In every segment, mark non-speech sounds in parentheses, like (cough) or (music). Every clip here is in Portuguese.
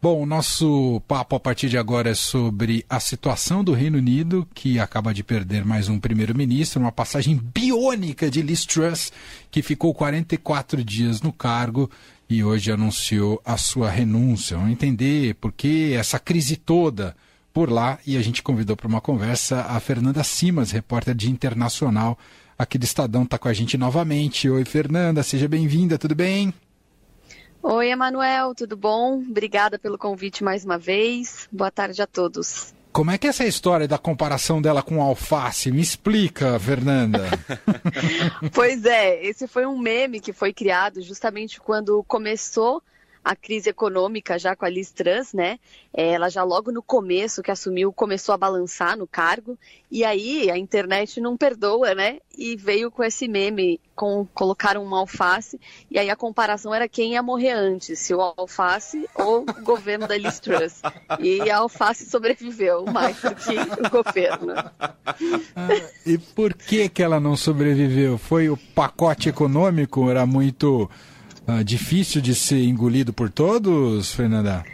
Bom, o nosso papo a partir de agora é sobre a situação do Reino Unido, que acaba de perder mais um primeiro-ministro, uma passagem biônica de Liz Truss, que ficou 44 dias no cargo e hoje anunciou a sua renúncia. Vamos entender por que essa crise toda por lá e a gente convidou para uma conversa a Fernanda Simas, repórter de Internacional aqui do Estadão, está com a gente novamente. Oi, Fernanda, seja bem-vinda, tudo bem? Oi, Emanuel, tudo bom? Obrigada pelo convite mais uma vez. Boa tarde a todos. Como é que é essa história da comparação dela com alface? Me explica, Fernanda. (laughs) pois é, esse foi um meme que foi criado justamente quando começou a crise econômica já com a Liz Truss, né? É, ela já logo no começo que assumiu começou a balançar no cargo e aí a internet não perdoa, né? E veio com esse meme, com colocaram uma alface e aí a comparação era quem ia morrer antes, se o alface ou o governo da Liz Truss. E a alface sobreviveu mais do que o governo. E por que que ela não sobreviveu? Foi o pacote econômico? Era muito uh, difícil de ser engolido por todos, Fernanda?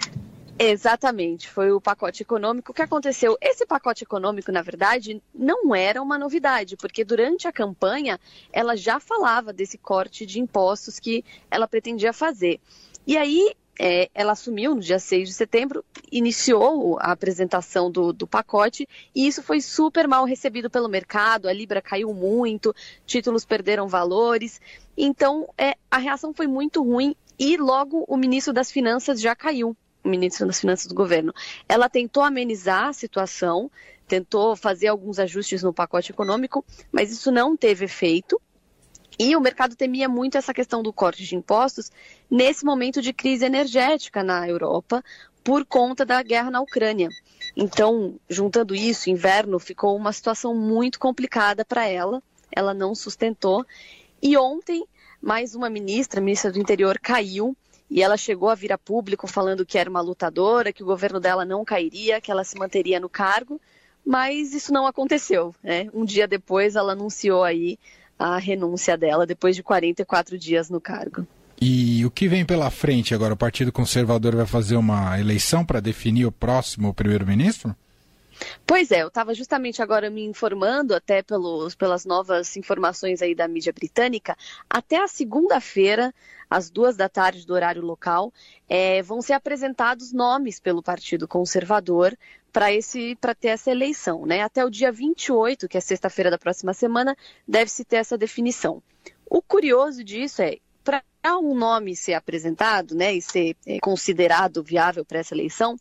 Exatamente, foi o pacote econômico. Que aconteceu? Esse pacote econômico, na verdade, não era uma novidade, porque durante a campanha ela já falava desse corte de impostos que ela pretendia fazer. E aí é, ela assumiu no dia 6 de setembro, iniciou a apresentação do, do, pacote e isso foi super mal recebido pelo mercado. A Libra caiu muito, títulos perderam valores. Então, é, a reação foi muito ruim e logo o ministro das Finanças já caiu o ministro das Finanças do governo. Ela tentou amenizar a situação, tentou fazer alguns ajustes no pacote econômico, mas isso não teve efeito. E o mercado temia muito essa questão do corte de impostos nesse momento de crise energética na Europa por conta da guerra na Ucrânia. Então, juntando isso, inverno ficou uma situação muito complicada para ela. Ela não sustentou. E ontem, mais uma ministra, ministra do Interior, caiu e ela chegou a vir a público falando que era uma lutadora, que o governo dela não cairia, que ela se manteria no cargo, mas isso não aconteceu. Né? Um dia depois, ela anunciou aí a renúncia dela depois de 44 dias no cargo. E o que vem pela frente agora? O Partido Conservador vai fazer uma eleição para definir o próximo primeiro-ministro? Pois é, eu estava justamente agora me informando, até pelos, pelas novas informações aí da mídia britânica, até a segunda-feira, às duas da tarde do horário local, é, vão ser apresentados nomes pelo Partido Conservador para esse para ter essa eleição, né? Até o dia 28, que é sexta-feira da próxima semana, deve-se ter essa definição. O curioso disso é para um nome ser apresentado, né, e ser é, considerado viável para essa eleição,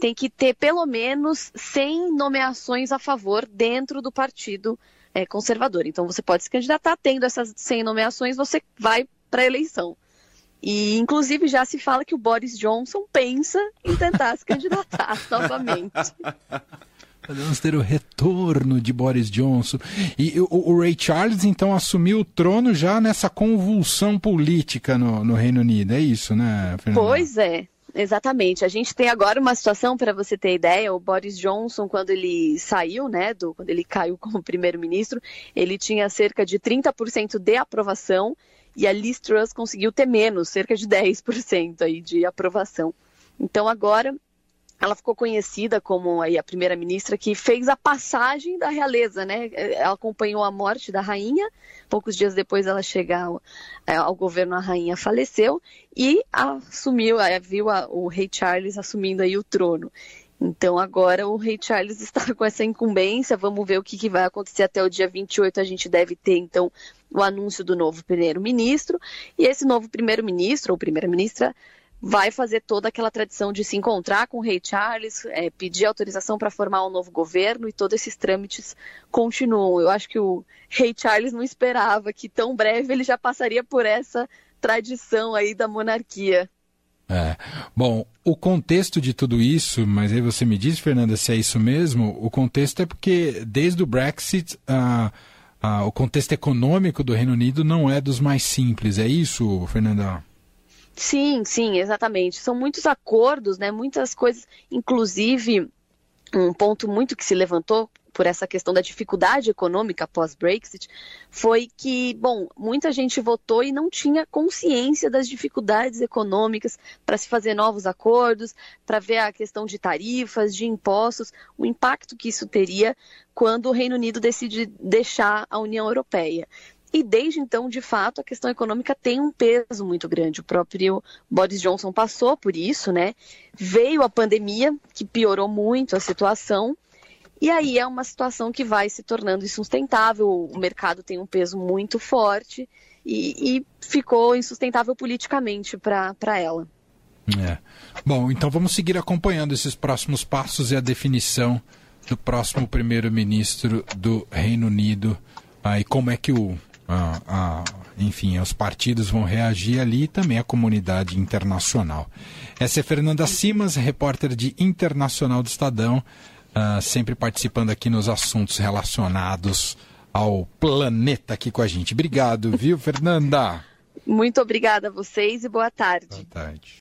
tem que ter pelo menos 100 nomeações a favor dentro do partido é, conservador. Então você pode se candidatar, tendo essas 100 nomeações, você vai para a eleição. E, inclusive, já se fala que o Boris Johnson pensa em tentar se candidatar (laughs) novamente. (laughs) Vamos ter o retorno de Boris Johnson. E o, o, Ray Charles, então, assumiu o trono já nessa convulsão política no, no Reino Unido. É isso, né, Fernanda? Pois é. Exatamente. A gente tem agora uma situação, para você ter ideia, o Boris Johnson, quando ele saiu, né, do, quando ele caiu (laughs) como primeiro-ministro, ele tinha cerca de 30% de aprovação e a Liz Truss conseguiu ter menos, cerca de 10% aí de aprovação. Então agora ela ficou conhecida como aí a primeira-ministra que fez a passagem da realeza, né? Ela acompanhou a morte da rainha, poucos dias depois ela chegar ao, é, ao governo, a rainha faleceu e assumiu, viu a, o rei Charles assumindo aí o trono. Então agora o rei Charles (laughs) está com essa incumbência, vamos ver o que, que vai acontecer até o dia 28, a gente deve ter então o anúncio do novo primeiro-ministro, e esse novo primeiro-ministro ou primeira-ministra vai fazer toda aquela tradição de se encontrar com o rei Charles, é, pedir autorização para formar um novo governo e todos esses trâmites continuam. Eu acho que o rei Charles não esperava que tão breve ele já passaria por essa tradição aí da monarquia. É. Bom, o contexto de tudo isso, mas aí você me diz, Fernanda, se é isso mesmo, o contexto é porque desde o Brexit, ah, ah, o contexto econômico do Reino Unido não é dos mais simples, é isso, Fernanda? Sim, sim, exatamente. São muitos acordos, né, muitas coisas, inclusive um ponto muito que se levantou por essa questão da dificuldade econômica pós-Brexit foi que, bom, muita gente votou e não tinha consciência das dificuldades econômicas para se fazer novos acordos, para ver a questão de tarifas, de impostos, o impacto que isso teria quando o Reino Unido decide deixar a União Europeia. E desde então, de fato, a questão econômica tem um peso muito grande. O próprio Boris Johnson passou por isso, né? Veio a pandemia, que piorou muito a situação. E aí é uma situação que vai se tornando insustentável. O mercado tem um peso muito forte e, e ficou insustentável politicamente para ela. É. Bom, então vamos seguir acompanhando esses próximos passos e a definição do próximo primeiro-ministro do Reino Unido. Ah, e como é que o a, a, enfim, os partidos vão reagir ali e também a comunidade internacional. Essa é Fernanda Simas, repórter de Internacional do Estadão, uh, sempre participando aqui nos assuntos relacionados ao planeta aqui com a gente. Obrigado, viu, Fernanda? Muito obrigada a vocês e boa tarde. Boa tarde.